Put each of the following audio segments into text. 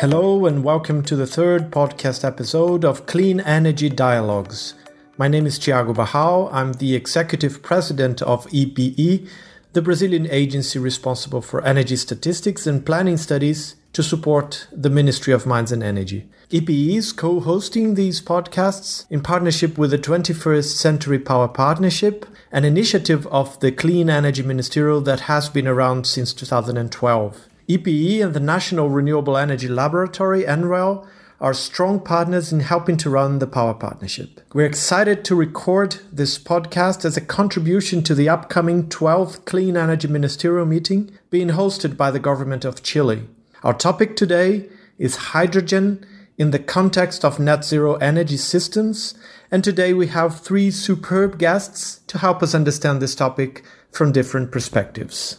Hello, and welcome to the third podcast episode of Clean Energy Dialogues. My name is Tiago Barral. I'm the executive president of EPE, the Brazilian agency responsible for energy statistics and planning studies to support the Ministry of Mines and Energy. EPE is co hosting these podcasts in partnership with the 21st Century Power Partnership, an initiative of the Clean Energy Ministerial that has been around since 2012. EPE and the National Renewable Energy Laboratory, NREL, are strong partners in helping to run the Power Partnership. We're excited to record this podcast as a contribution to the upcoming 12th Clean Energy Ministerial meeting being hosted by the government of Chile. Our topic today is hydrogen in the context of net zero energy systems, and today we have three superb guests to help us understand this topic from different perspectives.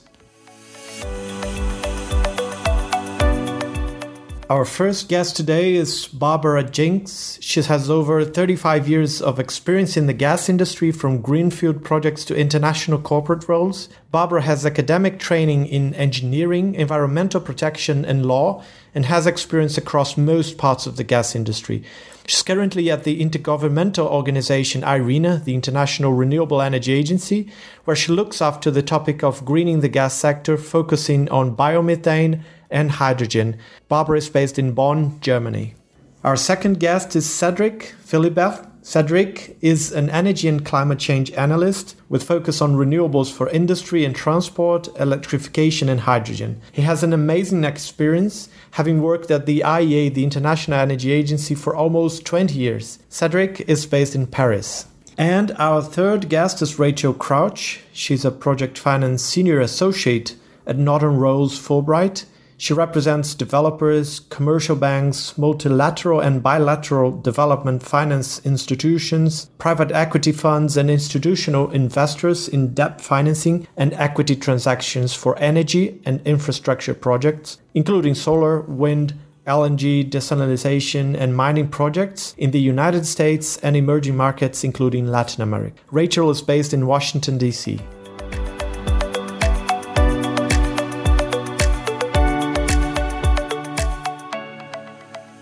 Our first guest today is Barbara Jinks. She has over 35 years of experience in the gas industry from greenfield projects to international corporate roles. Barbara has academic training in engineering, environmental protection, and law, and has experience across most parts of the gas industry. She's currently at the intergovernmental organization IRENA, the International Renewable Energy Agency, where she looks after the topic of greening the gas sector, focusing on biomethane and hydrogen. Barbara is based in Bonn, Germany. Our second guest is Cedric Philibert. Cedric is an energy and climate change analyst with focus on renewables for industry and transport, electrification, and hydrogen. He has an amazing experience, having worked at the IEA, the International Energy Agency, for almost 20 years. Cedric is based in Paris. And our third guest is Rachel Crouch. She's a project finance senior associate at Norton Rose Fulbright she represents developers, commercial banks, multilateral and bilateral development finance institutions, private equity funds, and institutional investors in debt financing and equity transactions for energy and infrastructure projects, including solar, wind, LNG desalination and mining projects in the United States and emerging markets, including Latin America. Rachel is based in Washington, D.C.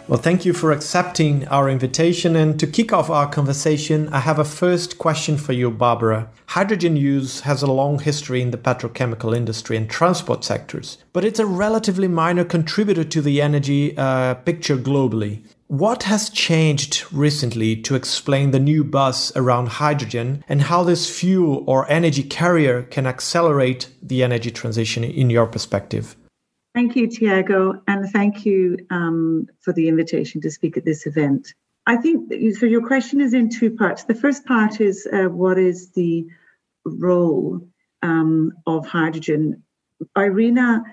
Well, thank you for accepting our invitation. And to kick off our conversation, I have a first question for you, Barbara. Hydrogen use has a long history in the petrochemical industry and transport sectors, but it's a relatively minor contributor to the energy uh, picture globally. What has changed recently to explain the new buzz around hydrogen and how this fuel or energy carrier can accelerate the energy transition in your perspective? Thank you, Tiago, and thank you um, for the invitation to speak at this event. I think so. Your question is in two parts. The first part is uh, what is the role um, of hydrogen? IRENA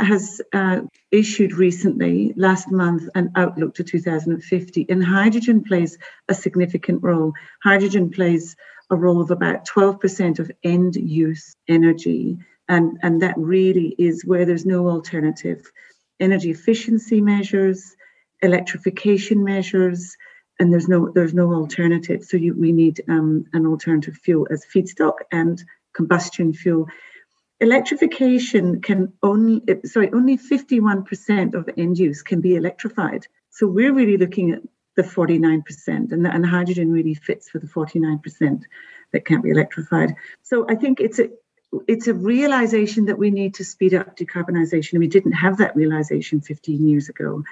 has uh, issued recently, last month, an outlook to 2050, and hydrogen plays a significant role. Hydrogen plays a role of about 12% of end use energy and and that really is where there's no alternative. Energy efficiency measures electrification measures and there's no there's no alternative. So you, we need um, an alternative fuel as feedstock and combustion fuel. Electrification can only sorry only 51% of end use can be electrified. So we're really looking at the 49% and, and hydrogen really fits for the 49% that can't be electrified. So i think it's a it's a realization that we need to speed up decarbonisation. We didn't have that realization 15 years ago.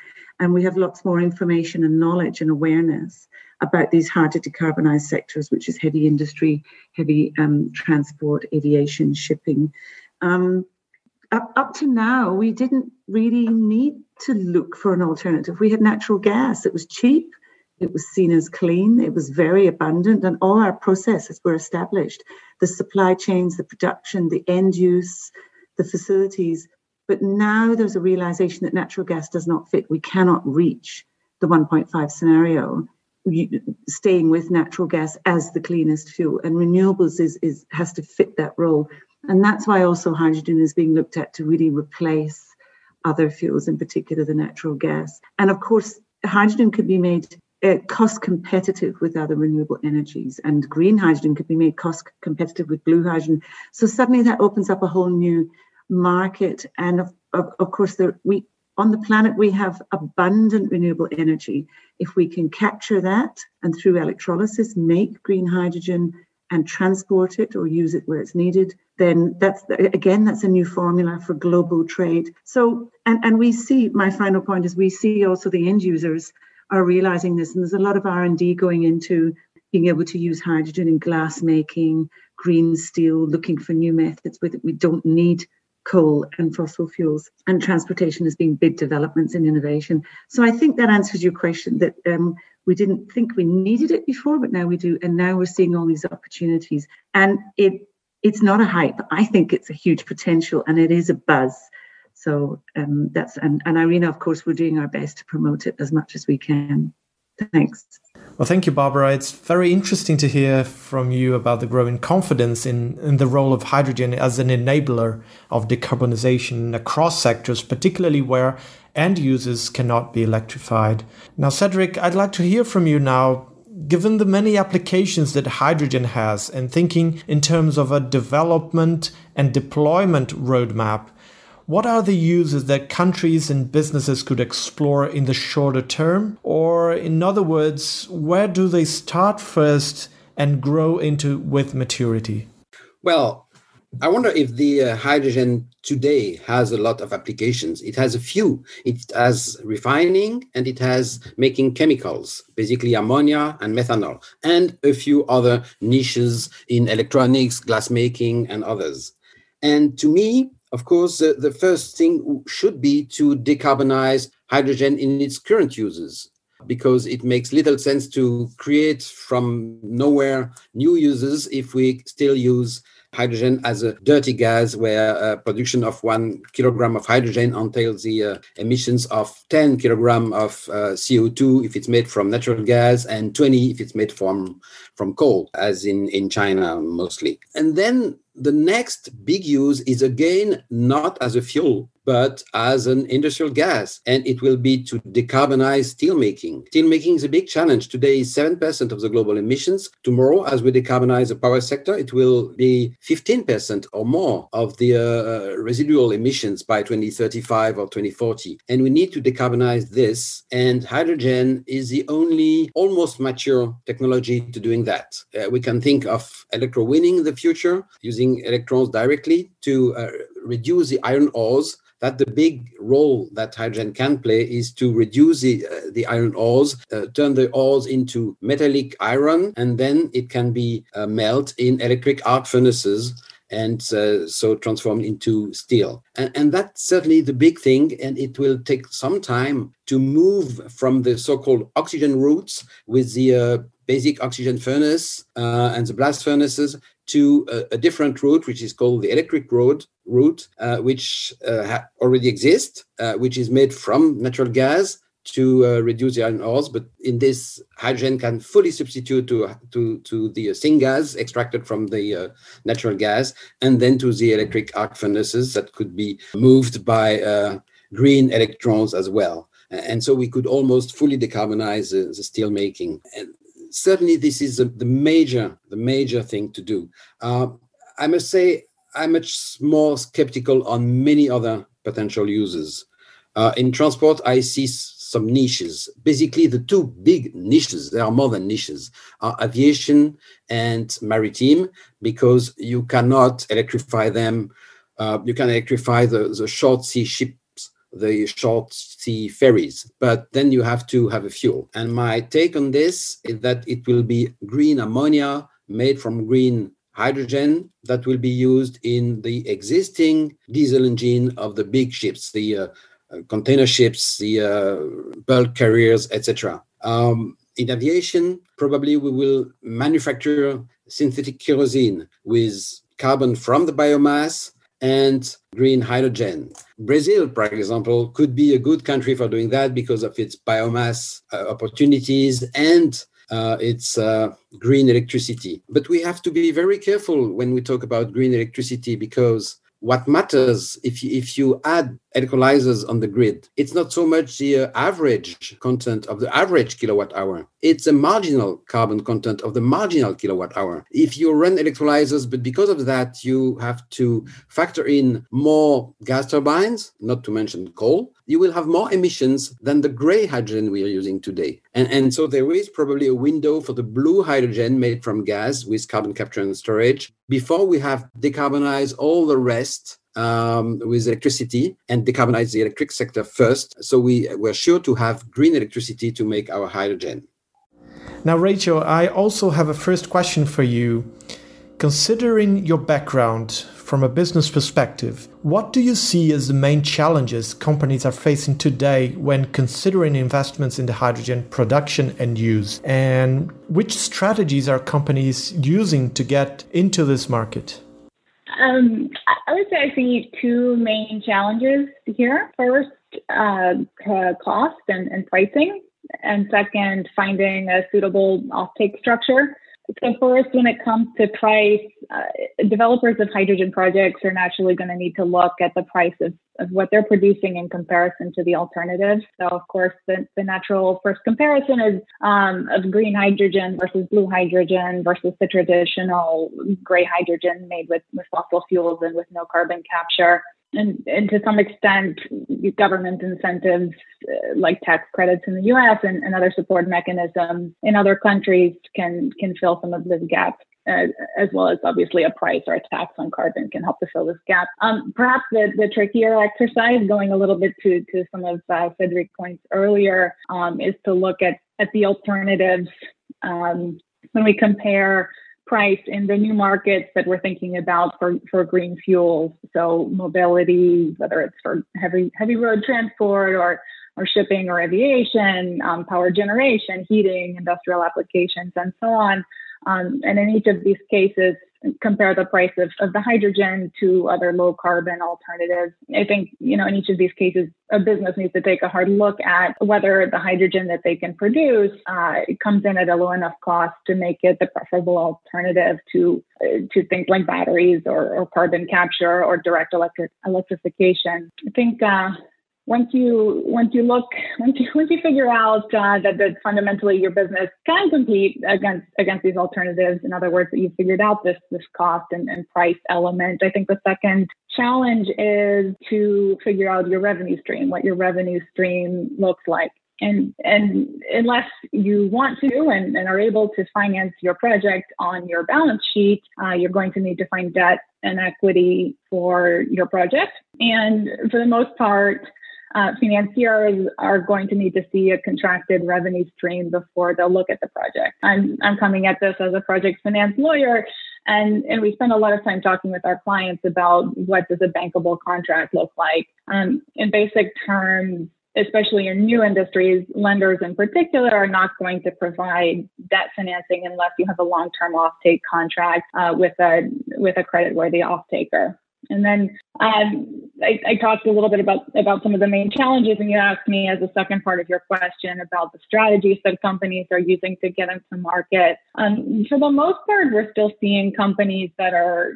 And we have lots more information and knowledge and awareness about these hard to decarbonize sectors, which is heavy industry, heavy um, transport, aviation, shipping. Um, up, up to now, we didn't really need to look for an alternative. We had natural gas, it was cheap it was seen as clean, it was very abundant, and all our processes were established the supply chains, the production, the end use, the facilities. But now there's a realization that natural gas does not fit. We cannot reach the 1.5 scenario staying with natural gas as the cleanest fuel and renewables is, is has to fit that role and that's why also hydrogen is being looked at to really replace other fuels in particular the natural gas and of course hydrogen could be made uh, cost competitive with other renewable energies, and green hydrogen could be made cost competitive with blue hydrogen. So suddenly that opens up a whole new market, and of, of, of course, there, we on the planet we have abundant renewable energy. If we can capture that and through electrolysis make green hydrogen and transport it or use it where it's needed, then that's again that's a new formula for global trade. So and and we see my final point is we see also the end users are realizing this and there's a lot of R&D going into being able to use hydrogen in glass making, green steel, looking for new methods with it. We don't need coal and fossil fuels, and transportation as being big developments in innovation. So I think that answers your question that um, we didn't think we needed it before, but now we do, and now we're seeing all these opportunities. And it it's not a hype. I think it's a huge potential, and it is a buzz. So um, that's and, and IRENA, of course, we're doing our best to promote it as much as we can. Thanks. Well, thank you, Barbara. It's very interesting to hear from you about the growing confidence in, in the role of hydrogen as an enabler of decarbonization across sectors, particularly where end users cannot be electrified. Now, Cedric, I'd like to hear from you now. Given the many applications that hydrogen has, and thinking in terms of a development and deployment roadmap, what are the uses that countries and businesses could explore in the shorter term? Or, in other words, where do they start first and grow into with maturity? Well, I wonder if the uh, hydrogen today has a lot of applications. It has a few. It has refining and it has making chemicals, basically ammonia and methanol, and a few other niches in electronics, glass making, and others. And to me, of course, the first thing should be to decarbonize hydrogen in its current uses because it makes little sense to create from nowhere new uses if we still use hydrogen as a dirty gas where uh, production of one kilogram of hydrogen entails the uh, emissions of 10 kilogram of uh, co2 if it's made from natural gas and 20 if it's made from from coal as in in china mostly. And then the next big use is again not as a fuel but as an industrial gas and it will be to decarbonize steelmaking. Steelmaking is a big challenge. Today is 7% of the global emissions. Tomorrow as we decarbonize the power sector it will be 15% or more of the uh, residual emissions by 2035 or 2040 and we need to decarbonize this and hydrogen is the only almost mature technology to doing that. Uh, we can think of electrowinning in the future using electrons directly to uh, reduce the iron ores that the big role that hydrogen can play is to reduce the, uh, the iron ores, uh, turn the ores into metallic iron, and then it can be uh, in electric arc furnaces and uh, so transformed into steel. And, and, that's certainly the big thing. And it will take some time to move from the so called oxygen routes with the uh, basic oxygen furnace uh, and the blast furnaces to a, a, different route, which is called the electric road route, uh, which uh, already exists, uh, which is made from natural gas to uh, reduce the iron ores. But in this, hydrogen can fully substitute to to to the syngas extracted from the uh, natural gas, and then to the electric arc furnaces that could be moved by uh, green electrons as well. And so we could almost fully decarbonize the steel making. And certainly this is a, the major the major thing to do. Uh, I must say I'm much more skeptical on many other potential uses. Uh, in transport, I see some niches. Basically, the two big niches, there are more than niches, are aviation and maritime, because you cannot electrify them. Uh, you can electrify the, the short sea ship the short sea ferries, but then you have to have a fuel. And my take on this is that it will be green ammonia made from green hydrogen that will be used in the existing diesel engine of the big ships, the uh, uh container ships, the uh, bulk carriers, etc. Um, in aviation, probably we will manufacture synthetic kerosene with carbon from the biomass and green hydrogen. Brazil, for example, could be a good country for doing that because of its biomass uh, opportunities and uh, its uh, green electricity. But we have to be very careful when we talk about green electricity because what matters if you, if you add electrolyzers on the grid, it's not so much the uh, average content of the average kilowatt hour. It's a marginal carbon content of the marginal kilowatt hour. If you run electrolyzers, but because of that, you have to factor in more gas turbines, not to mention coal, you will have more emissions than the gray hydrogen we are using today. And, and so there is probably a window for the blue hydrogen made from gas with carbon capture and storage before we have decarbonized all the rest um, with electricity and decarbonize the electric sector first. So we we're sure to have green electricity to make our hydrogen. Now, Rachel, I also have a first question for you. Considering your background from a business perspective, what do you see as the main challenges companies are facing today when considering investments in the hydrogen production and use? And which strategies are companies using to get into this market? Um, I would say I see two main challenges here. First, uh, cost and, and pricing, and second, finding a suitable offtake structure. So first, when it comes to price, uh, developers of hydrogen projects are naturally going to need to look at the price of, of what they're producing in comparison to the alternatives. So of course, the, the natural first comparison is um, of green hydrogen versus blue hydrogen versus the traditional gray hydrogen made with, with fossil fuels and with no carbon capture and, and to some extent, government incentives uh, like tax credits in the U.S. And, and, other support mechanisms in other countries can can fill some of this gap. Uh, as well as obviously a price or a tax on carbon can help to fill this gap. Um, perhaps the, the trickier exercise, going a little bit to, to some of uh, Cedric's points earlier, um, is to look at, at the alternatives um, when we compare price in the new markets that we're thinking about for, for green fuels. So mobility, whether it's for heavy heavy road transport or or shipping or aviation, um, power generation, heating, industrial applications, and so on. Um, and in each of these cases, compare the price of, of the hydrogen to other low carbon alternatives. I think, you know, in each of these cases, a business needs to take a hard look at whether the hydrogen that they can produce uh, comes in at a low enough cost to make it the preferable alternative to uh, to things like batteries or, or, carbon capture or direct electric electrification. I think uh, once you once you look once you once you figure out uh, that that fundamentally your business can compete against against these alternatives in other words that you've figured out this this cost and, and price element i think the second challenge is to figure out your revenue stream what your revenue stream looks like. And and unless you want to and, and are able to finance your project on your balance sheet uh, you're going to need to find debt and equity for your project. And for the most part uh, financiers are going to need to see a contracted revenue stream before they'll look at the project. I'm, I'm coming at this as a project finance lawyer, and, and we spend a lot of time talking with our clients about what does a bankable contract look like. Um, in basic terms, especially in new industries, lenders in particular are not going to provide debt financing unless you have a long-term offtake contract uh, with a with a credit-worthy offtaker. And then um, I, I, talked a little bit about, about some of the main challenges, and you asked me as a second part of your question about the strategies that companies are using to get into market. Um, for the most part, we're still seeing companies that are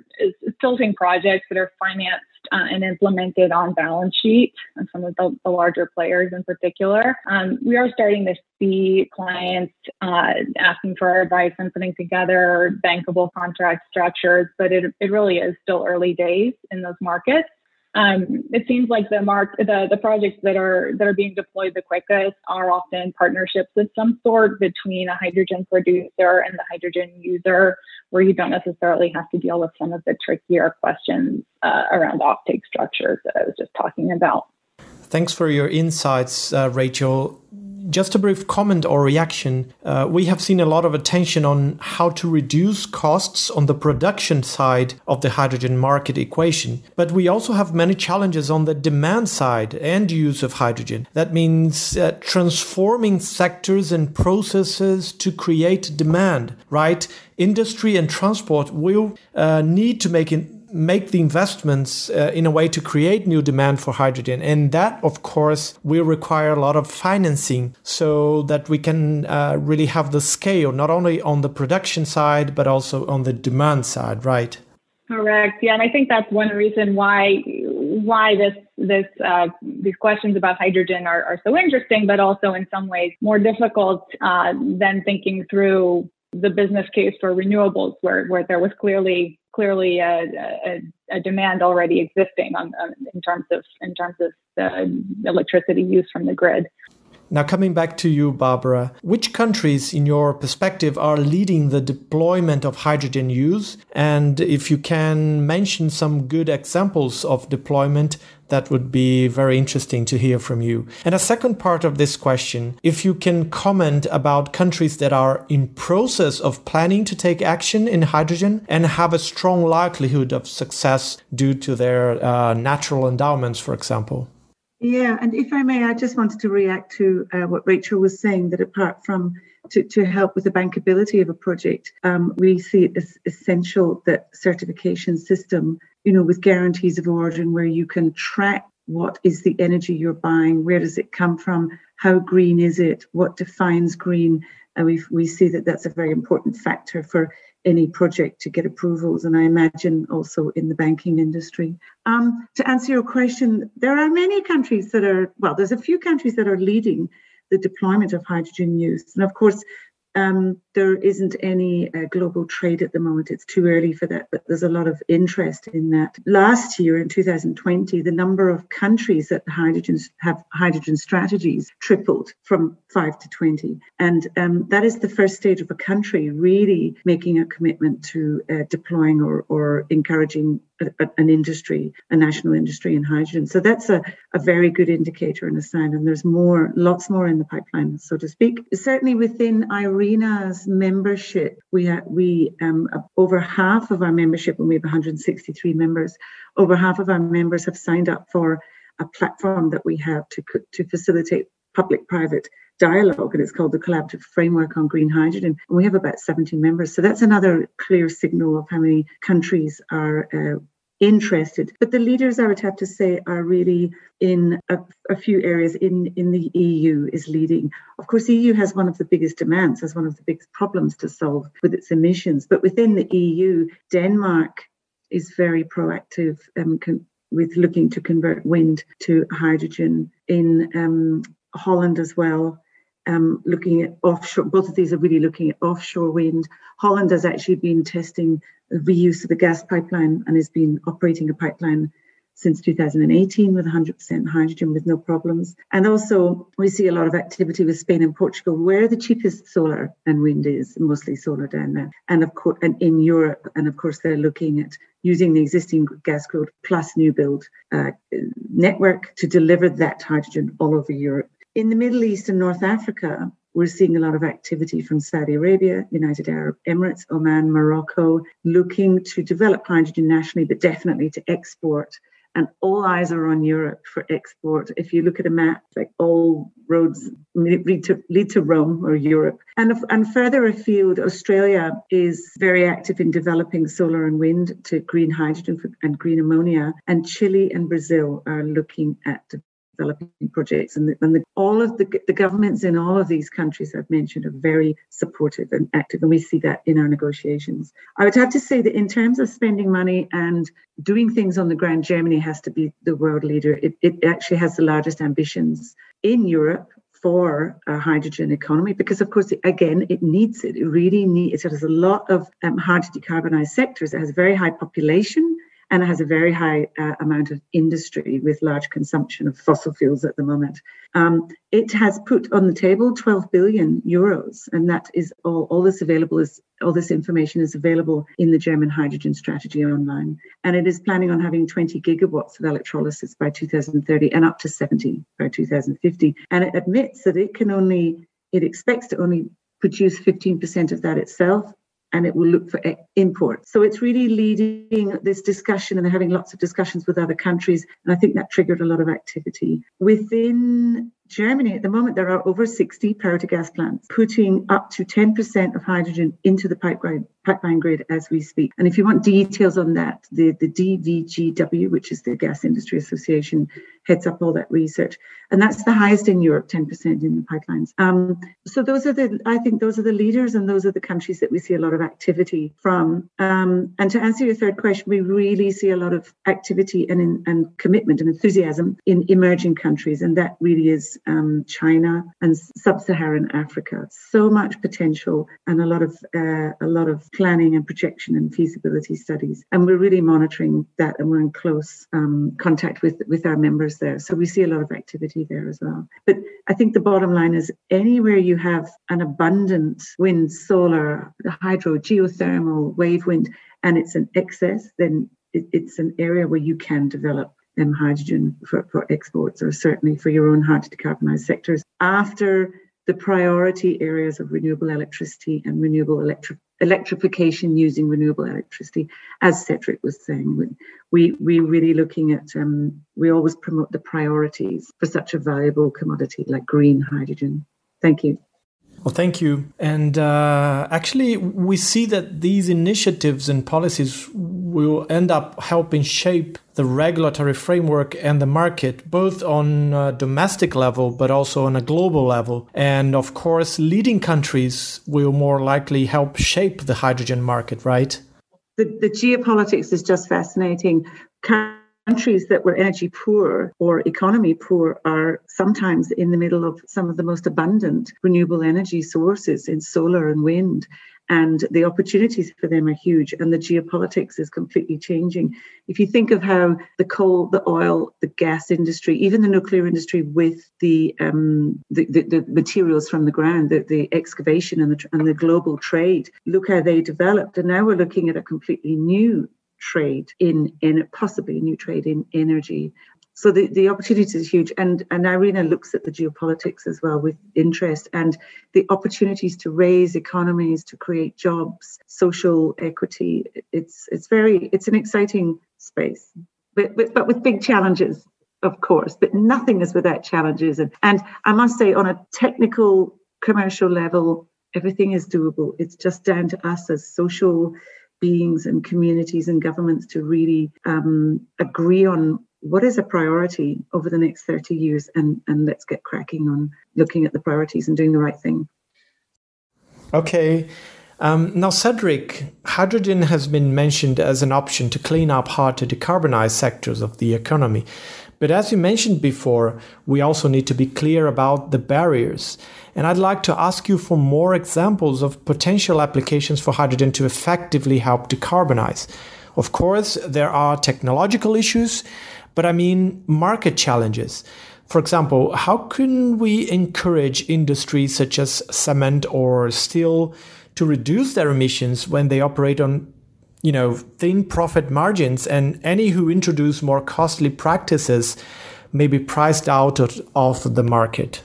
still seeing projects that are financed uh, and implemented on balance sheet, and some of the, the larger players in particular. Um, we are starting to see clients uh, asking for our advice and putting together bankable contract structures, but it, it really is still early days in those markets. Um, it seems like the mark the, the projects that are that are being deployed the quickest are often partnerships of some sort between a hydrogen producer and the hydrogen user, where you don't necessarily have to deal with some of the trickier questions uh, around offtake structures that I was just talking about. Thanks for your insights, uh, Rachel just a brief comment or reaction. Uh, we have seen a lot of attention on how to reduce costs on the production side of the hydrogen market equation. But we also have many challenges on the demand side and use of hydrogen. That means uh, transforming sectors and processes to create demand, right? Industry and transport will uh, need to make in make the investments uh, in a way to create new demand for hydrogen. And that, of course, will require a lot of financing so that we can uh, really have the scale, not only on the production side, but also on the demand side, right? Correct. Yeah. And I think that's one reason why why this this uh, these questions about hydrogen are, are so interesting, but also in some ways more difficult uh, than thinking through the business case for renewables, where where there was clearly clearly a, a, a demand already existing on, on, in terms of in terms of electricity use from the grid. Now, coming back to you, Barbara, which countries, in your perspective, are leading the deployment of hydrogen use? And if you can mention some good examples of deployment, that would be very interesting to hear from you. And a second part of this question, if you can comment about countries that are in process of planning to take action in hydrogen and have a strong likelihood of success due to their uh, natural endowments, for example. Yeah, and if I may, I just wanted to react to uh, what Rachel was saying that apart from to, to help with the bankability of a project, um, we see it as essential that certification system, you know, with guarantees of origin where you can track what is the energy you're buying, where does it come from, how green is it, what defines green, and we we see that that's a very important factor for any project to get approvals, and I imagine also in the banking industry. Um, to answer your question, there are many countries that are, well, there's a few countries that are leading the deployment of hydrogen use. And of course, um, there isn't any uh, global trade at the moment. It's too early for that, but there's a lot of interest in that. Last year, in 2020, the number of countries that hydrogen have hydrogen strategies tripled from five to 20, and um, that is the first stage of a country really making a commitment to uh, deploying or, or encouraging a, an industry, a national industry in hydrogen. So that's a, a very good indicator and a sign. And there's more, lots more in the pipeline, so to speak. Certainly within IRENA's membership, we have, we um, over half of our membership, and we have 163 members, over half of our members have signed up for a platform that we have to to facilitate public-private dialogue, and it's called the Collaborative Framework on Green Hydrogen. And we have about 17 members. So that's another clear signal of how many countries are uh, interested. But the leaders, I would have to say, are really in a, a, few areas. In, in the EU is leading. Of course, the EU has one of the biggest demands, has one of the biggest problems to solve with its emissions. But within the EU, Denmark is very proactive um, con- with looking to convert wind to hydrogen. In um, Holland as well, um, looking at offshore. Both of these are really looking at offshore wind. Holland has actually been testing the reuse of a gas pipeline and has been operating a pipeline since 2018 with 100% hydrogen with no problems. And also, we see a lot of activity with Spain and Portugal, where the cheapest solar and wind is, mostly solar down there, and of course, and in Europe. And of course, they're looking at using the existing gas grid plus new build uh, network to deliver that hydrogen all over Europe. In the Middle East and North Africa, we're seeing a lot of activity from Saudi Arabia, United Arab Emirates, Oman, Morocco, looking to develop hydrogen nationally, but definitely to export. And all eyes are on Europe for export. If you look at a map, like all roads lead to, lead to Rome or Europe. And, and further afield, Australia is very active in developing solar and wind to green hydrogen and green ammonia. And Chile and Brazil are looking at developing projects. And, the, and the, all of the, the governments in all of these countries I've mentioned are very supportive and active, and we see that in our negotiations. I would have to say that in terms of spending money and doing things on the ground, Germany has to be the world leader. It, it actually has the largest ambitions in Europe for a hydrogen economy because of course again it needs it it really needs it It has a lot of um, hard to decarbonize sectors it has a very high population and it has a very high uh, amount of industry with large consumption of fossil fuels at the moment. Um, it has put on the table 12 billion euros, and that is all, all this available is all this information is available in the German hydrogen strategy online. And it is planning on having 20 gigawatts of electrolysis by 2030 and up to 70 by 2050. And it admits that it can only, it expects to only produce 15% of that itself and it will look for imports. So it's really leading this discussion and they're having lots of discussions with other countries. And I think that triggered a lot of activity. Within Germany, at the moment, there are over 60 power to gas plants putting up to 10% of hydrogen into the pipeline, pipeline grid as we speak. And if you want details on that, the, the DVGW, which is the Gas Industry Association, heads up all that research. And that's the highest in Europe, 10% in the pipelines. Um, so those are the, I think those are the leaders and those are the countries that we see a lot of activity from. Um, and to answer your third question, we really see a lot of activity and, and commitment and enthusiasm in emerging countries. And that really is um, China and sub-Saharan Africa. So much potential and a lot of, uh, a lot of planning and projection and feasibility studies. And we're really monitoring that and we're in close um, contact with, with our members there. So we see a lot of activity there as well. But I think the bottom line is anywhere you have an abundant wind, solar, hydro, geothermal, wave wind, and it's an excess, then it's an area where you can develop um, hydrogen for, for exports or certainly for your own hard to decarbonize sectors after the priority areas of renewable electricity and renewable electric electrification using renewable electricity, as Cedric was saying. We we really looking at um, we always promote the priorities for such a valuable commodity like green hydrogen. Thank you. Well, thank you. And uh, actually, we see that these initiatives and policies will end up helping shape the regulatory framework and the market, both on a domestic level, but also on a global level. And of course, leading countries will more likely help shape the hydrogen market, right? The, the geopolitics is just fascinating countries that were energy poor or economy poor are sometimes in the middle of some of the most abundant renewable energy sources in solar and wind. And the opportunities for them are huge, and the geopolitics is completely changing. If you think of how the coal, the oil, the gas industry, even the nuclear industry, with the um, the, the, the, materials from the ground, the, the excavation and the, and the global trade, look how they developed. And now we're looking at a completely new trade in in possibly a new trade in energy. So the, the opportunity is huge. And, and IRENA looks at the geopolitics as well with interest and the opportunities to raise economies, to create jobs, social equity. It's it's very it's an exciting space. But, but, but with big challenges, of course, but nothing is without challenges. And, and I must say, on a technical, commercial level, everything is doable. It's just down to us as social beings and communities and governments to really um, agree on what is a priority over the next 30 years and, and let's get cracking on looking at the priorities and doing the right thing. Okay. Um, now, Cedric, hydrogen has been mentioned as an option to clean up hard to decarbonize sectors of the economy. But as you mentioned before, we also need to be clear about the barriers. And I'd like to ask you for more examples of potential applications for hydrogen to effectively help decarbonize. Of course, there are technological issues, but I mean market challenges. For example, how can we encourage industries such as cement or steel to reduce their emissions when they operate on you know thin profit margins and any who introduce more costly practices may be priced out of the market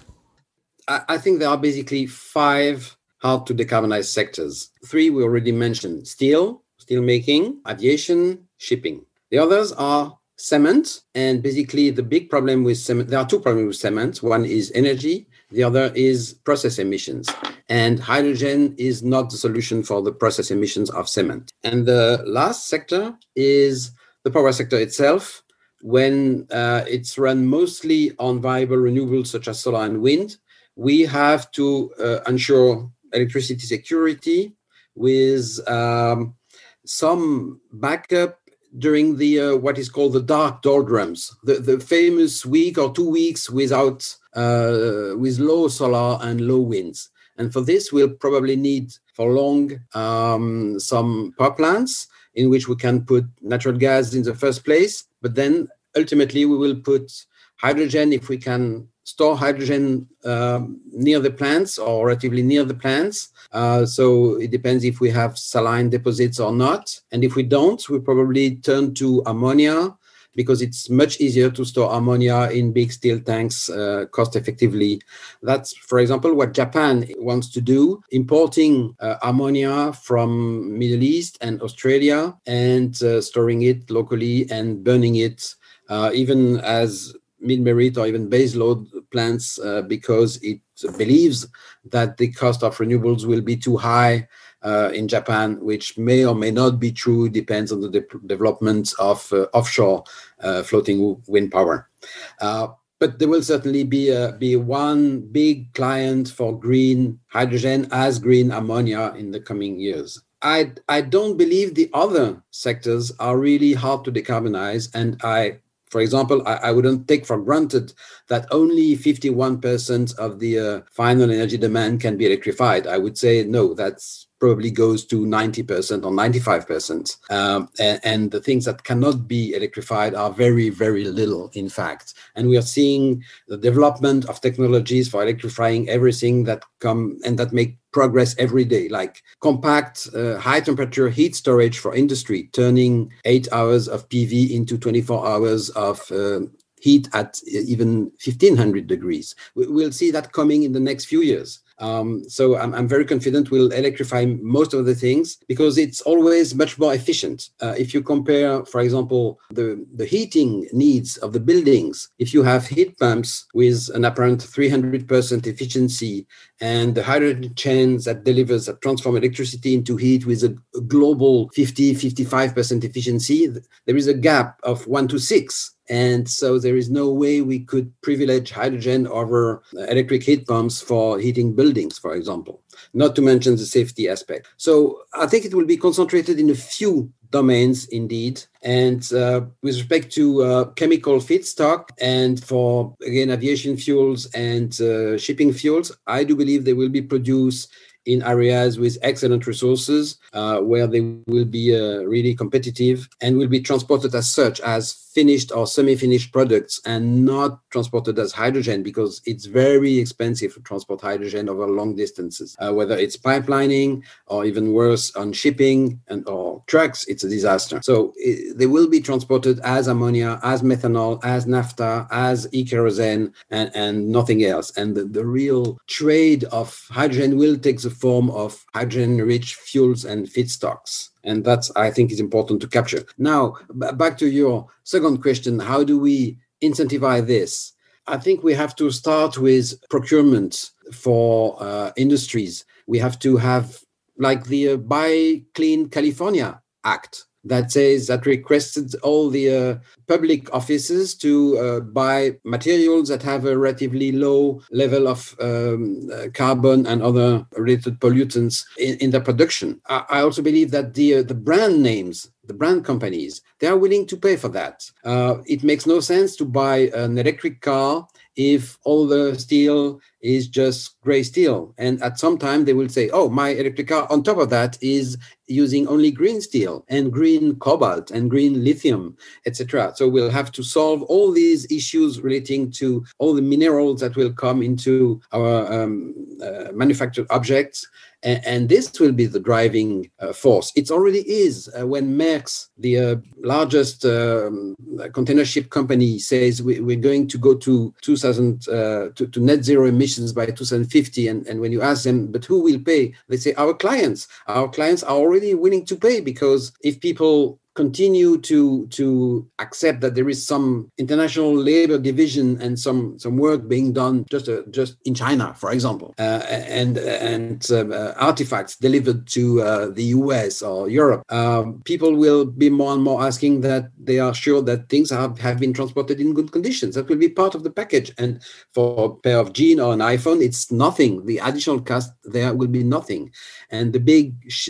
i think there are basically five how to decarbonize sectors three we already mentioned steel steel making aviation shipping the others are cement and basically the big problem with cement there are two problems with cement one is energy the other is process emissions and hydrogen is not the solution for the process emissions of cement. And the last sector is the power sector itself. When uh, it's run mostly on viable renewables such as solar and wind, we have to uh, ensure electricity security with um, some backup during the uh, what is called the dark doldrums, the, the famous week or two weeks without uh, with low solar and low winds. And for this, we'll probably need for long um, some power plants in which we can put natural gas in the first place. But then ultimately, we will put hydrogen if we can store hydrogen uh, near the plants or relatively near the plants. Uh, so it depends if we have saline deposits or not. And if we don't, we probably turn to ammonia because it's much easier to store ammonia in big steel tanks uh, cost effectively. That's, for example, what Japan wants to do, importing uh, ammonia from Middle East and Australia and uh, storing it locally and burning it uh, even as mid-merit or even base load plants uh, because it believes that the cost of renewables will be too high uh, in Japan, which may or may not be true, depends on the de- development of uh, offshore uh, floating wind power. Uh, but there will certainly be a, be one big client for green hydrogen as green ammonia in the coming years. I I don't believe the other sectors are really hard to decarbonize, and I for example, I, I, wouldn't take for granted that only 51% of the uh, final energy demand can be electrified. I would say no, that's probably goes to 90% or 95%. Um, and, and, the things that cannot be electrified are very, very little, in fact. And we are seeing the development of technologies for electrifying everything that come and that make progress every day, like compact uh, high temperature heat storage for industry, turning eight hours of PV into 24 hours of uh, heat at even 1500 degrees. We'll see that coming in the next few years. Um, so I'm, I'm, very confident we'll electrify most of the things because it's always much more efficient. Uh, if you compare, for example, the, the heating needs of the buildings, if you have heat pumps with an apparent 300% efficiency and the hydrogen chains that delivers that transform electricity into heat with a, a global 50, 55% efficiency, there is a gap of one to six and so there is no way we could privilege hydrogen over electric heat pumps for heating buildings, for example, not to mention the safety aspect. So I think it will be concentrated in a few domains indeed. And uh, with respect to uh, chemical feedstock and for, again, aviation fuels and uh, shipping fuels, I do believe they will be produced in areas with excellent resources uh, where they will be uh, really competitive and will be transported as such as finished or semi-finished products and not transported as hydrogen because it's very expensive to transport hydrogen over long distances. Uh, whether it's pipelining or even worse on shipping and or trucks it's a disaster. So it, they will be transported as ammonia as methanol as naphtha as e-kerosene and, and nothing else. And the, the real trade of hydrogen will take the form of hydrogen rich fuels and feedstocks and that's i think is important to capture. Now b- back to your second question how do we incentivize this? I think we have to start with procurement for uh, industries. We have to have like the uh, buy clean california act that says that requested all the uh, public offices to uh, buy materials that have a relatively low level of um, uh, carbon and other related pollutants in, in their production. I, I, also believe that the uh, the brand names, the brand companies, they are willing to pay for that. Uh, it makes no sense to buy an electric car if all the steel is just gray steel. And at some time they will say, oh, my electric car on top of that is using only green steel and green cobalt and green lithium, etc. So we'll have to solve all these issues relating to all the minerals that will come into our um, uh, manufactured objects and, and this will be the driving uh, force. It already is uh, when Maersk, the uh, largest um, container ship company, says we, are going to go to 2000 uh, to, to, net zero emissions by 2050. And, and when you ask them, but who will pay? They say our clients. Our clients are already willing to pay because if people continue to to accept that there is some international labor division and some some work being done just uh, just in China, for example, uh, and and uh, artifacts delivered to uh, the U.S. or Europe, um, people will be more and more asking that they are sure that things have, have been transported in good conditions. That will be part of the package. And for a pair of jeans or an iPhone, it's nothing. The additional cost there will be nothing, and the big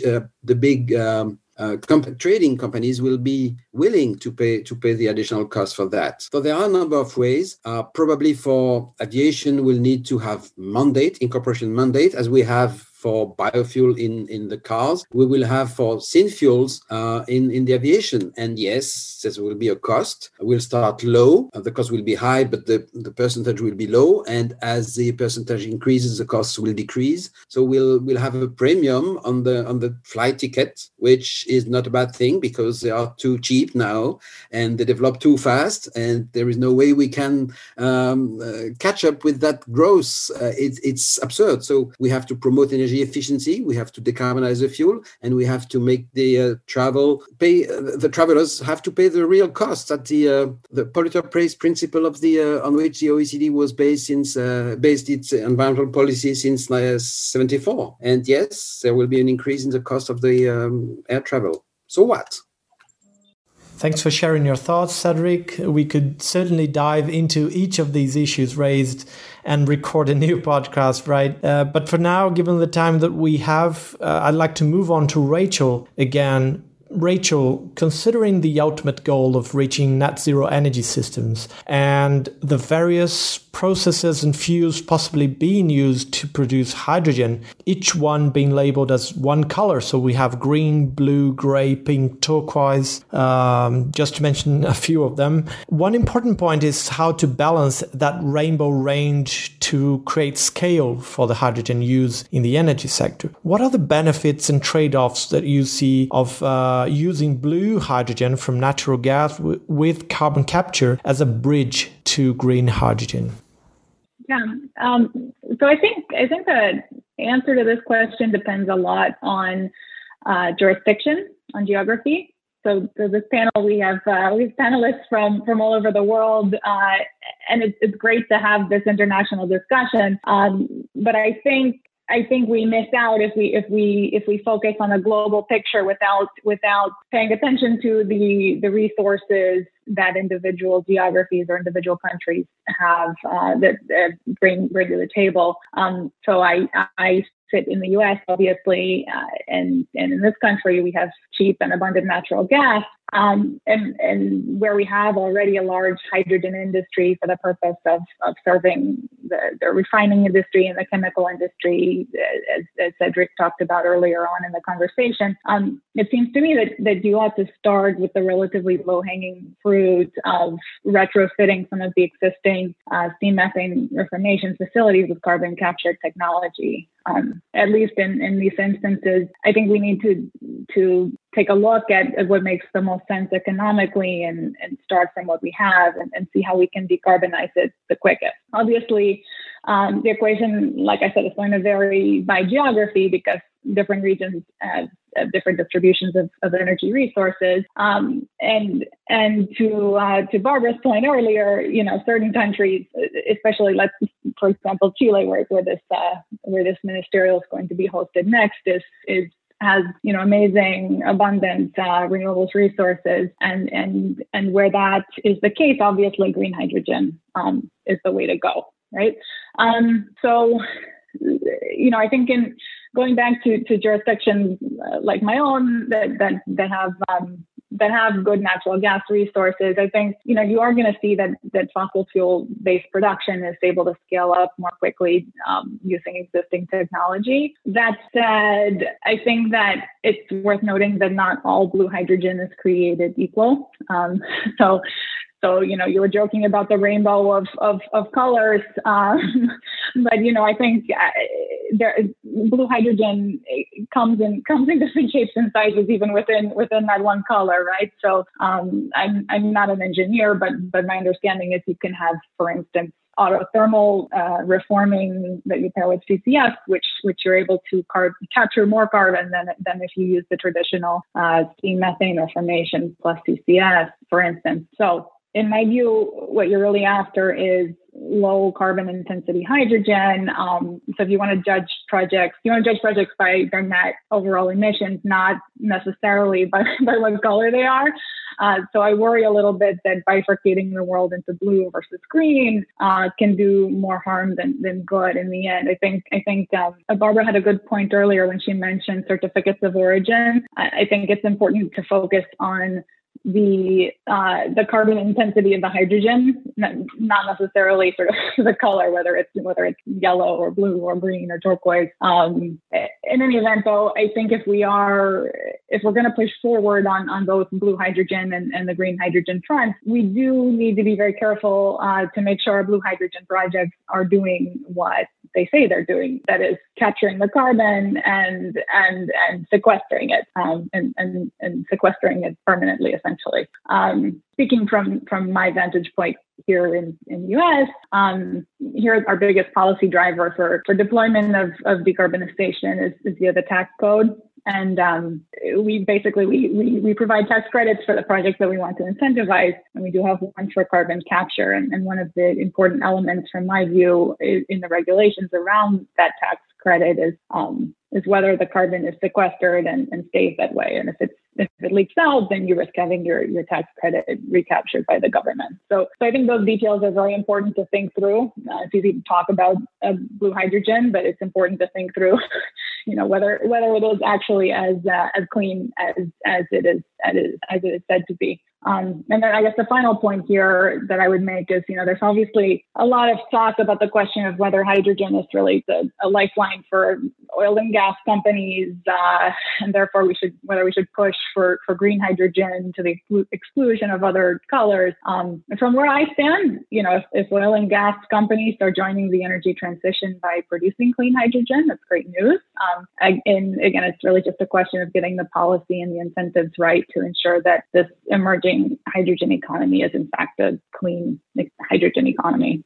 uh, the big um, uh, comp- trading companies will be willing to pay to pay the additional cost for that. So there are a number of ways. Uh, probably for aviation, we'll need to have mandate, incorporation mandate, as we have for biofuel in, in the cars. We will have for syn fuels uh, in, in the aviation. And yes, there will be a cost. We'll start low. Uh, the cost will be high, but the, the percentage will be low. And as the percentage increases, the costs will decrease. So we'll we'll have a premium on the on the flight ticket, which is not a bad thing because they are too cheap now and they develop too fast. And there is no way we can um, uh, catch up with that growth. Uh, it, it's absurd. So we have to promote energy energy efficiency. We have to decarbonize the fuel, and we have to make the uh, travel pay. Uh, the travelers have to pay the real costs at the uh, the polluter pays principle of the uh, on which the OECD was based since uh, based its environmental policy since '74. And yes, there will be an increase in the cost of the um, air travel. So what? Thanks for sharing your thoughts, Cedric. We could certainly dive into each of these issues raised and record a new podcast, right? Uh, but for now, given the time that we have, uh, I'd like to move on to Rachel again Rachel, considering the ultimate goal of reaching net zero energy systems and the various processes and fuels possibly being used to produce hydrogen, each one being labeled as one color. So we have green, blue, gray, pink, turquoise, um, just to mention a few of them. One important point is how to balance that rainbow range to create scale for the hydrogen use in the energy sector. What are the benefits and trade offs that you see of? Uh, using blue hydrogen from natural gas with carbon capture as a bridge to green hydrogen? Yeah. Um, so I think I think the answer to this question depends a lot on uh, jurisdiction, on geography. So, so this panel we have uh, we have panelists from from all over the world, uh, and it's, it's great to have this international discussion. Um, but I think I think we miss out if we if we if we focus on a global picture without without paying attention to the the resources that individual geographies or individual countries have uh, that, that, bring bring to the table. Um, so I I sit in the U.S. obviously, uh, and and in this country we have cheap and abundant natural gas, um, and, and where we have already a large hydrogen industry for the purpose of, of serving the, the refining industry and the chemical industry, as, as Cedric talked about earlier on in the conversation, um, it seems to me that, that you ought to start with the relatively low hanging fruit of retrofitting some of the existing uh, steam methane reformation facilities with carbon capture technology. Um, at least in, in these instances, I think we need to to take a look at, at what makes the most sense economically and, and start from what we have and, and see how we can decarbonize it the quickest. Obviously, um, the equation, like I said, is going to vary by geography because different regions have, have different distributions of, of energy resources. Um, and and to uh, to Barbara's point earlier, you know, certain countries, especially let's for example Chile, where where this uh, where this ministerial is going to be hosted next, is is has you know amazing abundant uh, renewables resources and and and where that is the case obviously green hydrogen um, is the way to go right um, so you know i think in going back to, to jurisdictions uh, like my own that that, that have um, that have good natural gas resources, I think you know you are going to see that that fossil fuel based production is able to scale up more quickly um, using existing technology. That said, I think that it's worth noting that not all blue hydrogen is created equal. Um, so so, you know, you were joking about the rainbow of, of, of colors. Um, but, you know, I think uh, there, blue hydrogen comes in, comes in different shapes and sizes, even within, within that one color, right? So um, I'm, I'm not an engineer, but, but my understanding is you can have, for instance, autothermal uh, reforming that you pair with CCS, which which you're able to car- capture more carbon than than if you use the traditional uh, steam methane reformation plus CCS, for instance. So in my view, what you're really after is low carbon intensity hydrogen. Um, so if you want to judge projects, you want to judge projects by their net overall emissions, not necessarily by, by what color they are. Uh, so I worry a little bit that bifurcating the world into blue versus green uh, can do more harm than, than good in the end. I think I think um, Barbara had a good point earlier when she mentioned certificates of origin. I, I think it's important to focus on the uh, the carbon intensity of the hydrogen, not necessarily sort of the color, whether it's whether it's yellow or blue or green or turquoise. Um, in any event, though, I think if we are if we're going to push forward on on both blue hydrogen and, and the green hydrogen front, we do need to be very careful uh, to make sure our blue hydrogen projects are doing what they say they're doing. That is capturing the carbon and and and sequestering it um, and, and and sequestering it permanently, essentially essentially. Um, speaking from from my vantage point here in, in the US, um, here our biggest policy driver for, for deployment of, of decarbonization is, is via the tax code. And um, we basically we, we, we provide tax credits for the projects that we want to incentivize, and we do have one for carbon capture. And, and one of the important elements, from my view, in the regulations around that tax credit is um, is whether the carbon is sequestered and, and stays that way. And if it's if it leaks out, then you risk having your, your tax credit recaptured by the government. So, so I think those details are very important to think through. Uh, it's easy to talk about uh, blue hydrogen, but it's important to think through, you know, whether whether it is actually as uh, as clean as as it is as it is, as it is said to be. Um, and then I guess the final point here that I would make is, you know, there's obviously a lot of talk about the question of whether hydrogen is really the, a lifeline for oil and gas companies, uh, and therefore we should whether we should push for, for green hydrogen to the exclusion of other colors. Um, from where I stand, you know, if, if oil and gas companies are joining the energy transition by producing clean hydrogen, that's great news. Um, and again, it's really just a question of getting the policy and the incentives right to ensure that this emerging hydrogen economy is in fact a clean hydrogen economy.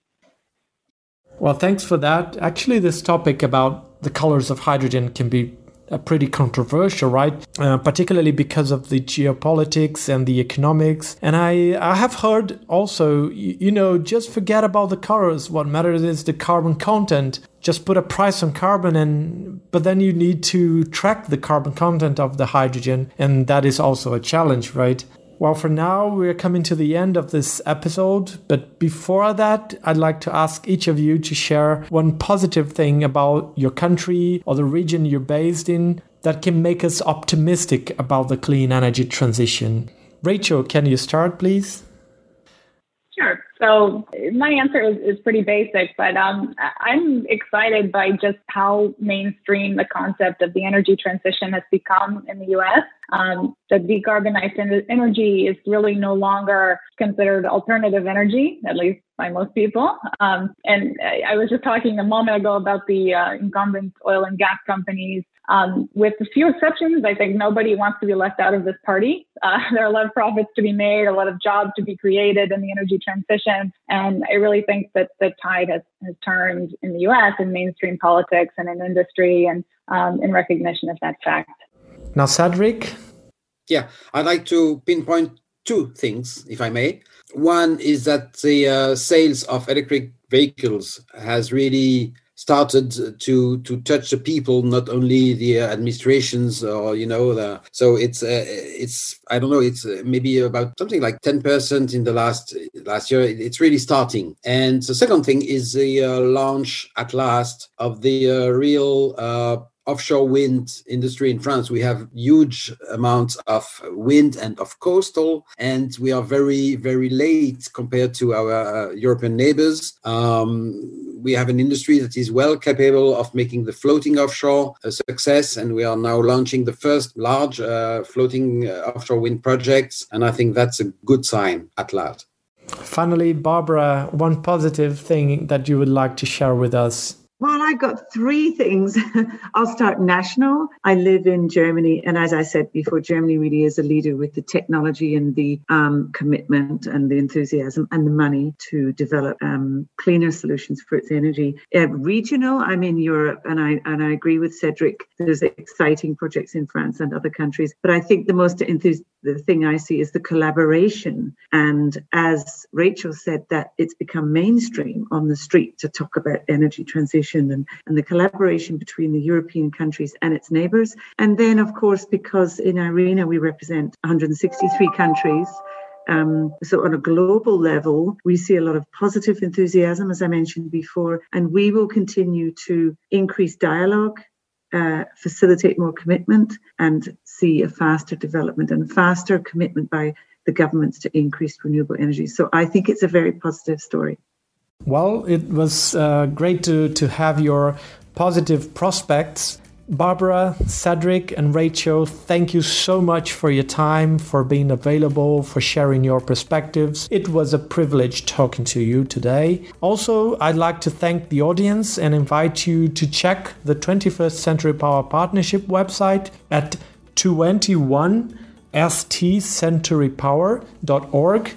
Well, thanks for that. Actually, this topic about the colors of hydrogen can be uh, pretty controversial, right? Uh, particularly because of the geopolitics and the economics. And I, I have heard also, you, you know, just forget about the colors. What matters is the carbon content. Just put a price on carbon, and but then you need to track the carbon content of the hydrogen, and that is also a challenge, right? Well, for now, we're coming to the end of this episode. But before that, I'd like to ask each of you to share one positive thing about your country or the region you're based in that can make us optimistic about the clean energy transition. Rachel, can you start, please? Sure. So my answer is, is pretty basic, but um, I'm excited by just how mainstream the concept of the energy transition has become in the U.S. Um, the decarbonized energy is really no longer considered alternative energy, at least by most people. Um, and I was just talking a moment ago about the uh, incumbent oil and gas companies. Um, with a few exceptions, I think nobody wants to be left out of this party. Uh, there are a lot of profits to be made, a lot of jobs to be created in the energy transition. And I really think that the tide has, has turned in the US in mainstream politics and in industry and um, in recognition of that fact. Now, Cedric? Yeah, I'd like to pinpoint two things, if I may. One is that the uh, sales of electric vehicles has really started to to touch the people, not only the administrations or you know the. So it's uh, it's I don't know. It's uh, maybe about something like ten percent in the last last year. It's really starting. And the second thing is the uh, launch at last of the uh, real uh, offshore wind industry in France. We have huge amounts of wind and of coastal, and we are very, very late compared to our uh, European neighbors. Um, we have an industry that is well capable of making the floating offshore a success, and we are now launching the first large uh, floating uh, offshore wind projects, and I think that's a good sign at last. Finally, Barbara, one positive thing that you would like to share with us well, I've got three things. I'll start national. I live in Germany, and as I said before, Germany really is a leader with the technology and the um, commitment and the enthusiasm and the money to develop um, cleaner solutions for its energy. Uh, regional, I'm in Europe, and I and I agree with Cedric. There's exciting projects in France and other countries, but I think the most enthusiastic the thing I see is the collaboration. And as Rachel said, that it's become mainstream on the street to talk about energy transition and, and the collaboration between the European countries and its neighbors. And then, of course, because in IRENA we represent 163 countries. Um, so, on a global level, we see a lot of positive enthusiasm, as I mentioned before, and we will continue to increase dialogue uh, facilitate more commitment and see a faster development and faster commitment by the governments to increase renewable energy. So I think it's a very positive story. Well, it was uh, great to, to have your positive prospects Barbara, Cedric, and Rachel, thank you so much for your time, for being available, for sharing your perspectives. It was a privilege talking to you today. Also, I'd like to thank the audience and invite you to check the 21st Century Power Partnership website at 21 stcenturypower.org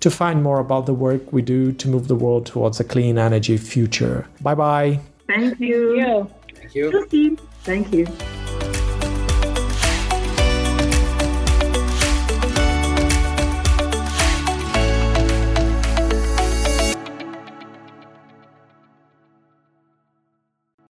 to find more about the work we do to move the world towards a clean energy future. Bye bye. Thank you. Thank you. Thank you. Thank you. Thank you.